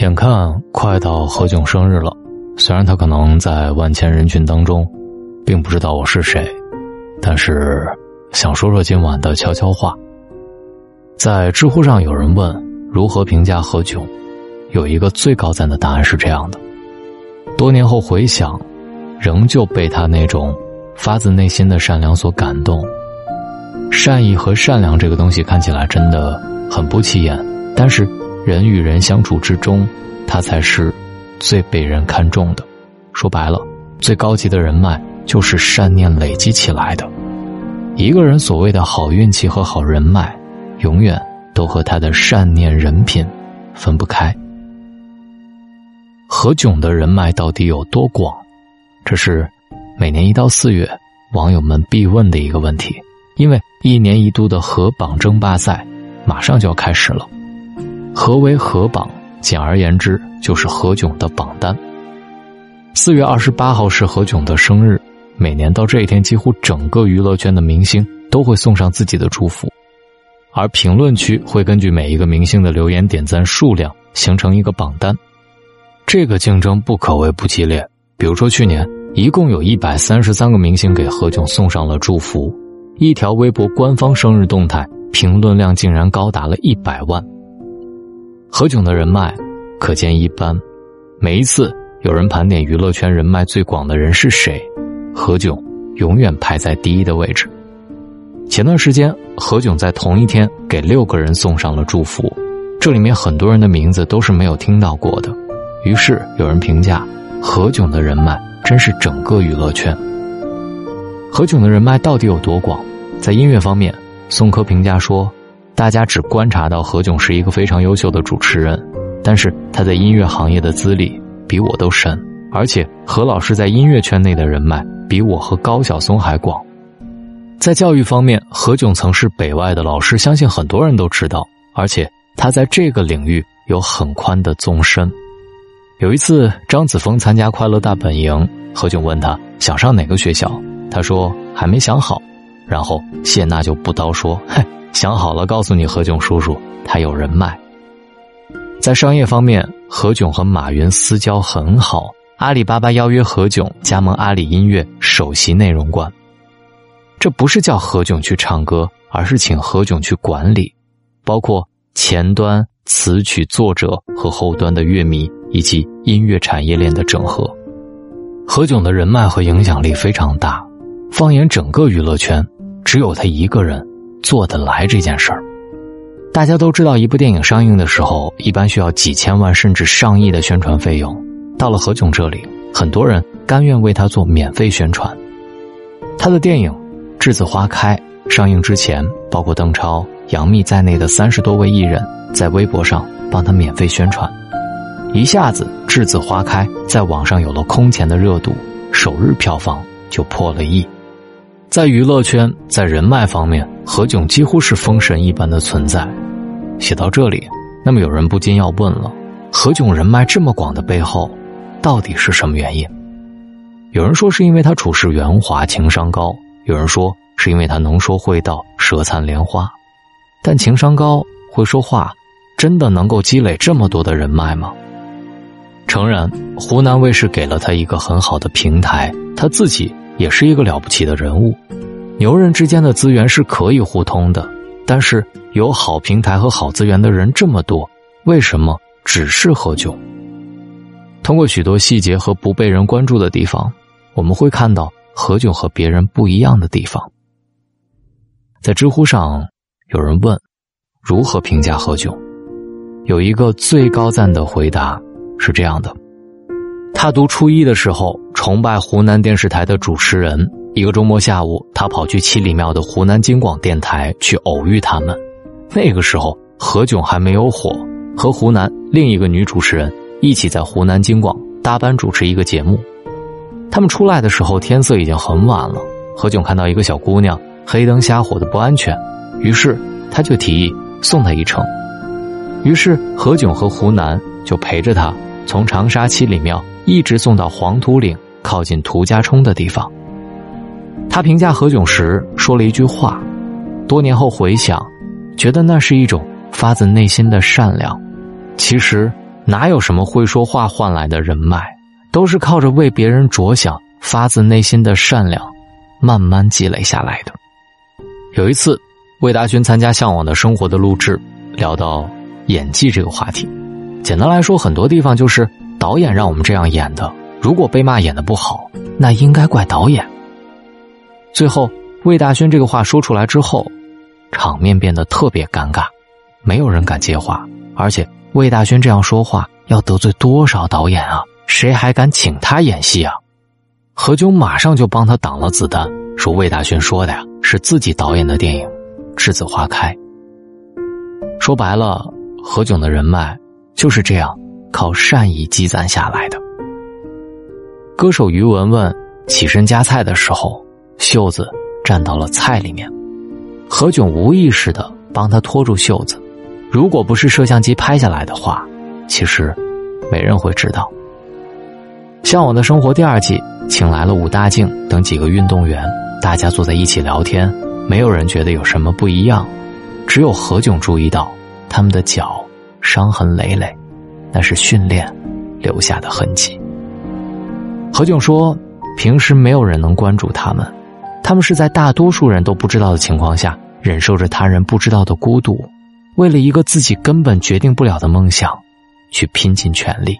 眼看快到何炅生日了，虽然他可能在万千人群当中，并不知道我是谁，但是想说说今晚的悄悄话。在知乎上有人问如何评价何炅，有一个最高赞的答案是这样的：多年后回想，仍旧被他那种发自内心的善良所感动。善意和善良这个东西看起来真的很不起眼，但是。人与人相处之中，他才是最被人看重的。说白了，最高级的人脉就是善念累积起来的。一个人所谓的好运气和好人脉，永远都和他的善念人品分不开。何炅的人脉到底有多广？这是每年一到四月网友们必问的一个问题，因为一年一度的河榜争霸赛马上就要开始了。何为何榜？简而言之，就是何炅的榜单。四月二十八号是何炅的生日，每年到这一天，几乎整个娱乐圈的明星都会送上自己的祝福，而评论区会根据每一个明星的留言点赞数量形成一个榜单。这个竞争不可谓不激烈。比如说去年，一共有一百三十三个明星给何炅送上了祝福，一条微博官方生日动态评论量竟然高达了一百万。何炅的人脉可见一斑，每一次有人盘点娱乐圈人脉最广的人是谁，何炅永远排在第一的位置。前段时间，何炅在同一天给六个人送上了祝福，这里面很多人的名字都是没有听到过的。于是有人评价何炅的人脉真是整个娱乐圈。何炅的人脉到底有多广？在音乐方面，宋柯评价说。大家只观察到何炅是一个非常优秀的主持人，但是他在音乐行业的资历比我都深，而且何老师在音乐圈内的人脉比我和高晓松还广。在教育方面，何炅曾是北外的老师，相信很多人都知道，而且他在这个领域有很宽的纵深。有一次，张子枫参加快乐大本营，何炅问他想上哪个学校，他说还没想好，然后谢娜就不刀说，嘿。想好了，告诉你，何炅叔叔，他有人脉。在商业方面，何炅和马云私交很好，阿里巴巴邀约何炅加盟阿里音乐首席内容官。这不是叫何炅去唱歌，而是请何炅去管理，包括前端词曲作者和后端的乐迷以及音乐产业链的整合。何炅的人脉和影响力非常大，放眼整个娱乐圈，只有他一个人。做得来这件事儿，大家都知道，一部电影上映的时候，一般需要几千万甚至上亿的宣传费用。到了何炅这里，很多人甘愿为他做免费宣传。他的电影《栀子花开》上映之前，包括邓超、杨幂在内的三十多位艺人，在微博上帮他免费宣传，一下子《栀子花开》在网上有了空前的热度，首日票房就破了亿。在娱乐圈，在人脉方面，何炅几乎是封神一般的存在。写到这里，那么有人不禁要问了：何炅人脉这么广的背后，到底是什么原因？有人说是因为他处事圆滑、情商高；有人说是因为他能说会道、舌灿莲花。但情商高、会说话，真的能够积累这么多的人脉吗？诚然，湖南卫视给了他一个很好的平台，他自己。也是一个了不起的人物，牛人之间的资源是可以互通的，但是有好平台和好资源的人这么多，为什么只是何炅？通过许多细节和不被人关注的地方，我们会看到何炅和别人不一样的地方。在知乎上，有人问如何评价何炅，有一个最高赞的回答是这样的。他读初一的时候，崇拜湖南电视台的主持人。一个周末下午，他跑去七里庙的湖南京广电台去偶遇他们。那个时候，何炅还没有火，和湖南另一个女主持人一起在湖南京广搭班主持一个节目。他们出来的时候，天色已经很晚了。何炅看到一个小姑娘黑灯瞎火的不安全，于是他就提议送她一程。于是何炅和湖南就陪着她从长沙七里庙。一直送到黄土岭靠近涂家冲的地方。他评价何炅时说了一句话，多年后回想，觉得那是一种发自内心的善良。其实哪有什么会说话换来的人脉，都是靠着为别人着想、发自内心的善良，慢慢积累下来的。有一次，魏大勋参加《向往的生活》的录制，聊到演技这个话题。简单来说，很多地方就是导演让我们这样演的。如果被骂演的不好，那应该怪导演。最后，魏大勋这个话说出来之后，场面变得特别尴尬，没有人敢接话，而且。魏大勋这样说话要得罪多少导演啊？谁还敢请他演戏啊？何炅马上就帮他挡了子弹，说魏大勋说的呀是自己导演的电影《栀子花开》。说白了，何炅的人脉就是这样靠善意积攒下来的。歌手于文文起身夹菜的时候，袖子沾到了菜里面，何炅无意识的帮他拖住袖子。如果不是摄像机拍下来的话，其实没人会知道。《向往的生活》第二季请来了武大靖等几个运动员，大家坐在一起聊天，没有人觉得有什么不一样，只有何炅注意到他们的脚伤痕累累，那是训练留下的痕迹。何炅说：“平时没有人能关注他们，他们是在大多数人都不知道的情况下，忍受着他人不知道的孤独。”为了一个自己根本决定不了的梦想，去拼尽全力。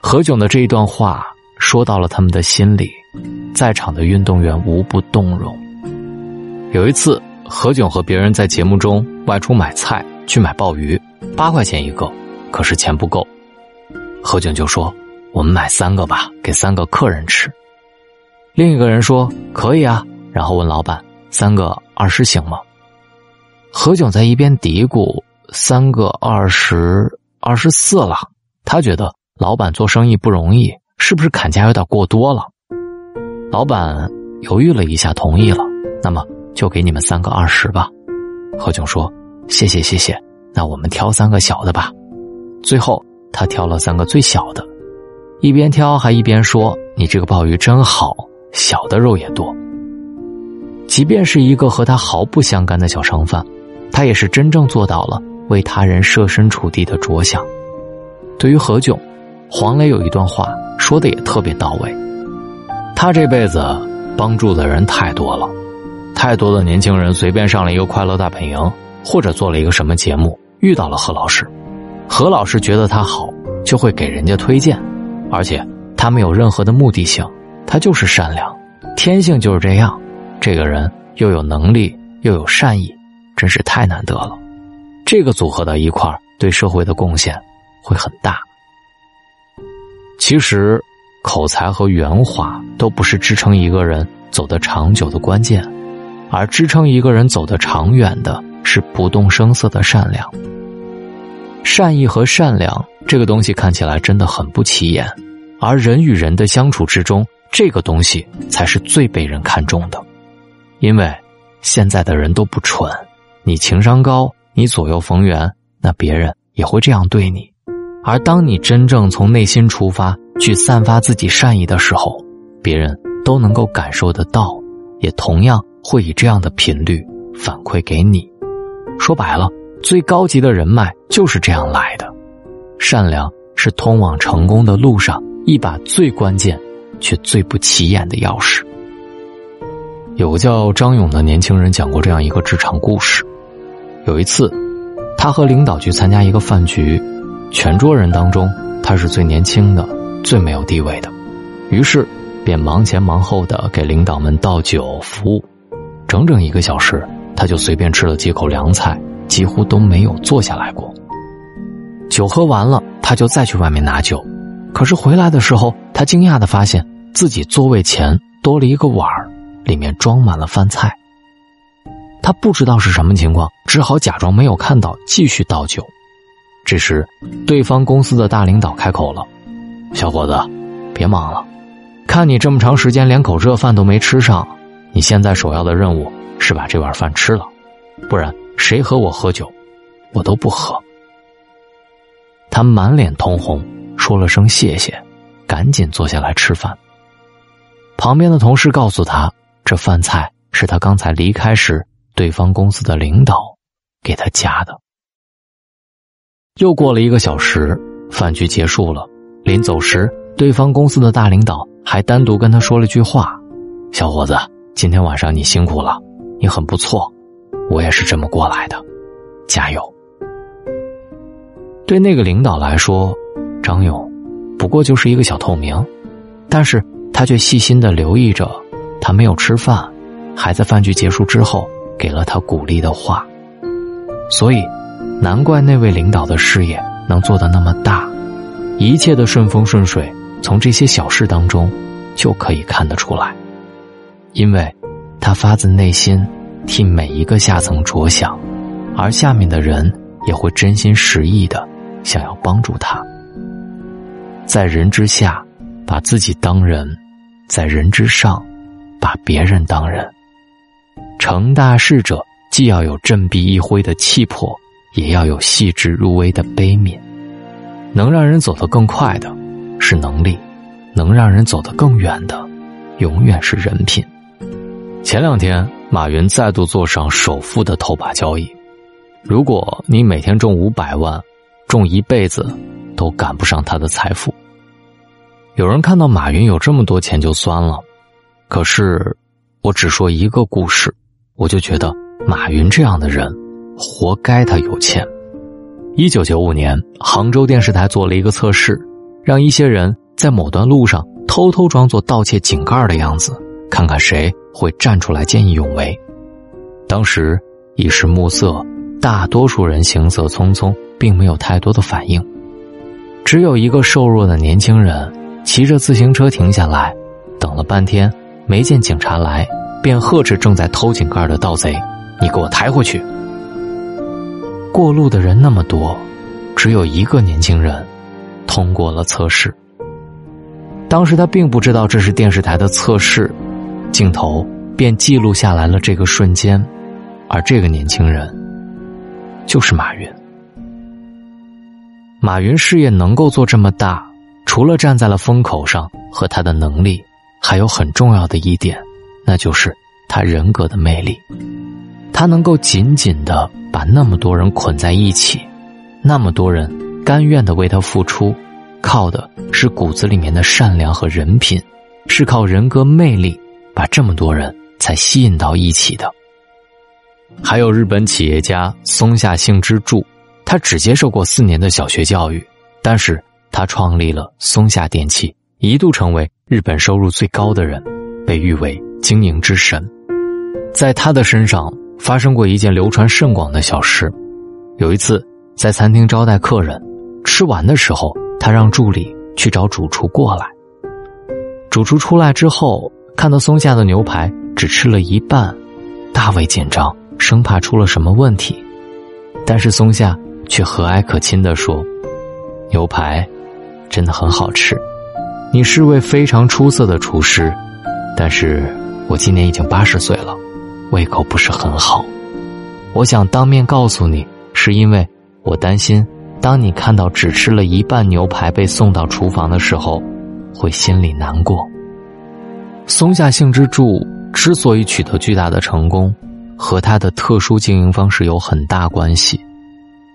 何炅的这一段话说到了他们的心里，在场的运动员无不动容。有一次，何炅和别人在节目中外出买菜，去买鲍鱼，八块钱一个，可是钱不够。何炅就说：“我们买三个吧，给三个客人吃。”另一个人说：“可以啊。”然后问老板：“三个二十行吗？”何炅在一边嘀咕：“三个二十二十四了。”他觉得老板做生意不容易，是不是砍价有点过多了？老板犹豫了一下，同意了。那么就给你们三个二十吧。何炅说：“谢谢谢谢，那我们挑三个小的吧。”最后他挑了三个最小的，一边挑还一边说：“你这个鲍鱼真好，小的肉也多。”即便是一个和他毫不相干的小商贩。他也是真正做到了为他人设身处地的着想。对于何炅，黄磊有一段话说的也特别到位。他这辈子帮助的人太多了，太多的年轻人随便上了一个快乐大本营，或者做了一个什么节目，遇到了何老师，何老师觉得他好，就会给人家推荐，而且他没有任何的目的性，他就是善良，天性就是这样。这个人又有能力又有善意。真是太难得了，这个组合到一块儿，对社会的贡献会很大。其实，口才和圆滑都不是支撑一个人走得长久的关键，而支撑一个人走得长远的是不动声色的善良。善意和善良这个东西看起来真的很不起眼，而人与人的相处之中，这个东西才是最被人看重的，因为现在的人都不蠢。你情商高，你左右逢源，那别人也会这样对你。而当你真正从内心出发去散发自己善意的时候，别人都能够感受得到，也同样会以这样的频率反馈给你。说白了，最高级的人脉就是这样来的。善良是通往成功的路上一把最关键却最不起眼的钥匙。有个叫张勇的年轻人讲过这样一个职场故事。有一次，他和领导去参加一个饭局，全桌人当中，他是最年轻的、最没有地位的，于是便忙前忙后的给领导们倒酒服务。整整一个小时，他就随便吃了几口凉菜，几乎都没有坐下来过。酒喝完了，他就再去外面拿酒，可是回来的时候，他惊讶的发现自己座位前多了一个碗儿里面装满了饭菜。他不知道是什么情况，只好假装没有看到，继续倒酒。这时，对方公司的大领导开口了：“小伙子，别忙了，看你这么长时间连口热饭都没吃上，你现在首要的任务是把这碗饭吃了，不然谁和我喝酒，我都不喝。”他满脸通红，说了声谢谢，赶紧坐下来吃饭。旁边的同事告诉他，这饭菜是他刚才离开时。对方公司的领导给他加的。又过了一个小时，饭局结束了。临走时，对方公司的大领导还单独跟他说了句话：“小伙子，今天晚上你辛苦了，你很不错，我也是这么过来的，加油。”对那个领导来说，张勇不过就是一个小透明，但是他却细心的留意着他没有吃饭，还在饭局结束之后给了他鼓励的话，所以，难怪那位领导的事业能做得那么大，一切的顺风顺水，从这些小事当中就可以看得出来，因为，他发自内心替每一个下层着想，而下面的人也会真心实意的。想要帮助他，在人之下把自己当人，在人之上把别人当人。成大事者既要有振臂一挥的气魄，也要有细致入微的悲悯。能让人走得更快的是能力，能让人走得更远的永远是人品。前两天，马云再度坐上首富的头把交椅。如果你每天中五百万，中一辈子都赶不上他的财富。有人看到马云有这么多钱就酸了，可是我只说一个故事，我就觉得马云这样的人活该他有钱。一九九五年，杭州电视台做了一个测试，让一些人在某段路上偷偷装作盗窃井盖的样子，看看谁会站出来见义勇为。当时已是暮色，大多数人行色匆匆。并没有太多的反应，只有一个瘦弱的年轻人骑着自行车停下来，等了半天没见警察来，便呵斥正在偷井盖的盗贼：“你给我抬回去！”过路的人那么多，只有一个年轻人通过了测试。当时他并不知道这是电视台的测试，镜头便记录下来了这个瞬间，而这个年轻人就是马云。马云事业能够做这么大，除了站在了风口上和他的能力，还有很重要的一点，那就是他人格的魅力。他能够紧紧的把那么多人捆在一起，那么多人甘愿的为他付出，靠的是骨子里面的善良和人品，是靠人格魅力把这么多人才吸引到一起的。还有日本企业家松下幸之助。他只接受过四年的小学教育，但是他创立了松下电器，一度成为日本收入最高的人，被誉为经营之神。在他的身上发生过一件流传甚广的小事：有一次在餐厅招待客人，吃完的时候，他让助理去找主厨过来。主厨出来之后，看到松下的牛排只吃了一半，大为紧张，生怕出了什么问题。但是松下。却和蔼可亲的说：“牛排真的很好吃，你是位非常出色的厨师，但是我今年已经八十岁了，胃口不是很好。我想当面告诉你，是因为我担心，当你看到只吃了一半牛排被送到厨房的时候，会心里难过。”松下幸之助之所以取得巨大的成功，和他的特殊经营方式有很大关系。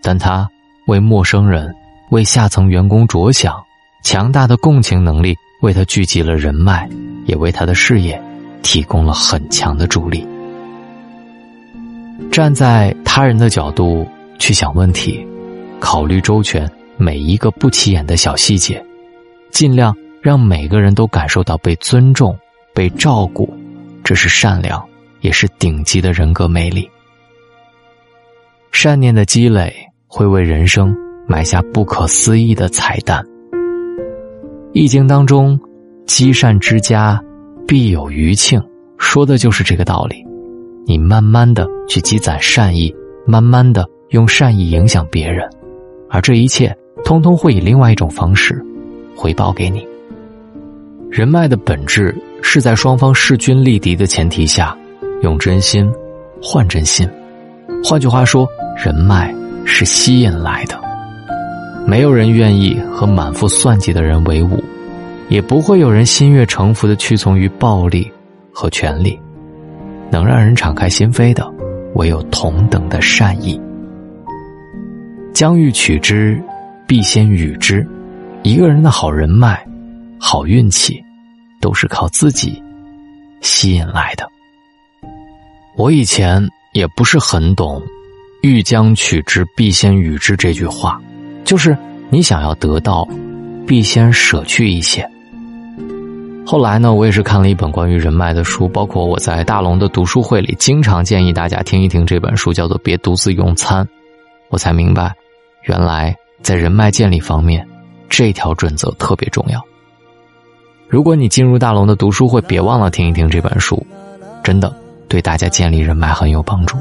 但他为陌生人、为下层员工着想，强大的共情能力为他聚集了人脉，也为他的事业提供了很强的助力。站在他人的角度去想问题，考虑周全每一个不起眼的小细节，尽量让每个人都感受到被尊重、被照顾，这是善良，也是顶级的人格魅力。善念的积累。会为人生埋下不可思议的彩蛋。《易经》当中，“积善之家，必有余庆”，说的就是这个道理。你慢慢的去积攒善意，慢慢的用善意影响别人，而这一切，通通会以另外一种方式回报给你。人脉的本质是在双方势均力敌的前提下，用真心换真心。换句话说，人脉。是吸引来的，没有人愿意和满腹算计的人为伍，也不会有人心悦诚服的屈从于暴力和权力。能让人敞开心扉的，唯有同等的善意。将欲取之，必先予之。一个人的好人脉、好运气，都是靠自己吸引来的。我以前也不是很懂“欲将取之，必先予之”这句话，就是你想要得到，必先舍去一些。后来呢，我也是看了一本关于人脉的书，包括我在大龙的读书会里经常建议大家听一听这本书，叫做《别独自用餐》，我才明白，原来在人脉建立方面，这条准则特别重要。如果你进入大龙的读书会，别忘了听一听这本书，真的对大家建立人脉很有帮助。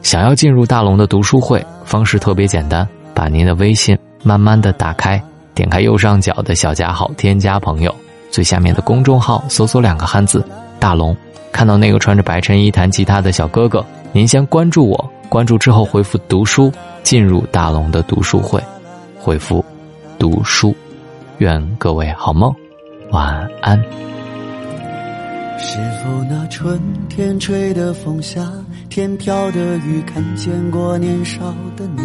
想要进入大龙的读书会，方式特别简单，把您的微信慢慢的打开，点开右上角的小加号，添加朋友。最下面的公众号搜索两个汉字“大龙”，看到那个穿着白衬衣弹吉他的小哥哥，您先关注我，关注之后回复“读书”进入大龙的读书会，回复“读书”，愿各位好梦，晚安。是否那春天吹的风下，天飘的雨，看见过年少的你？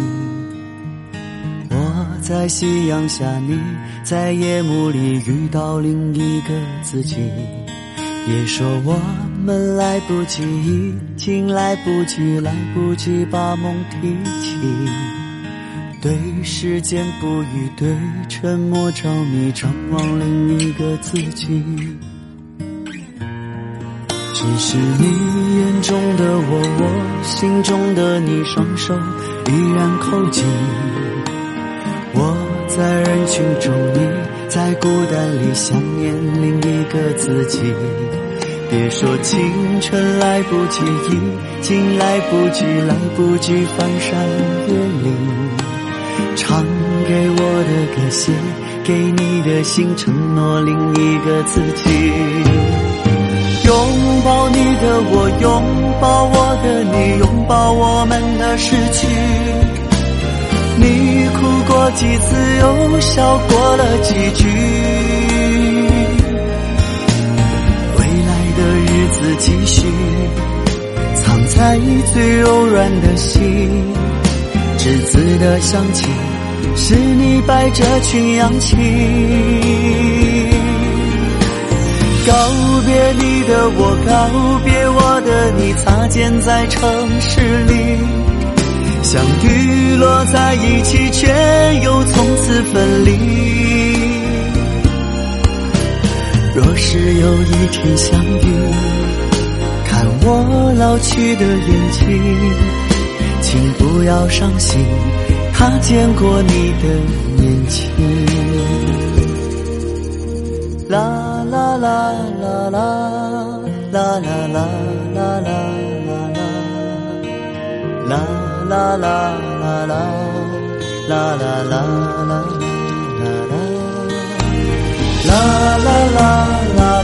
我在夕阳下，你在夜幕里遇到另一个自己。别说我们来不及，已经来不及，来不及把梦提起。对时间不语，对沉默着迷，张望另一个自己。只是你眼中的我，我心中的你，双手依然扣紧。我在人群中，你在孤单里想念另一个自己。别说青春来不及，已经来不及，来不及翻山越岭。唱给我的歌，写给你的信，承诺另一个自己。拥抱你的我，拥抱我的你，拥抱我们的失去。你哭过几次，又笑过了几句。未来的日子继续，藏在最柔软的心。栀子的香气，是你摆着群羊起。告别你的我，告别我的你，擦肩在城市里。相遇落在一起，却又从此分离。若是有一天相遇，看我老去的眼睛，请不要伤心，他见过你的年轻。啦啦啦啦啦啦啦啦啦啦啦啦。啦啦啦啦啦啦啦啦啦啦啦啦啦啦啦啦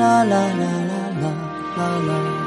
啦啦啦啦啦啦啦。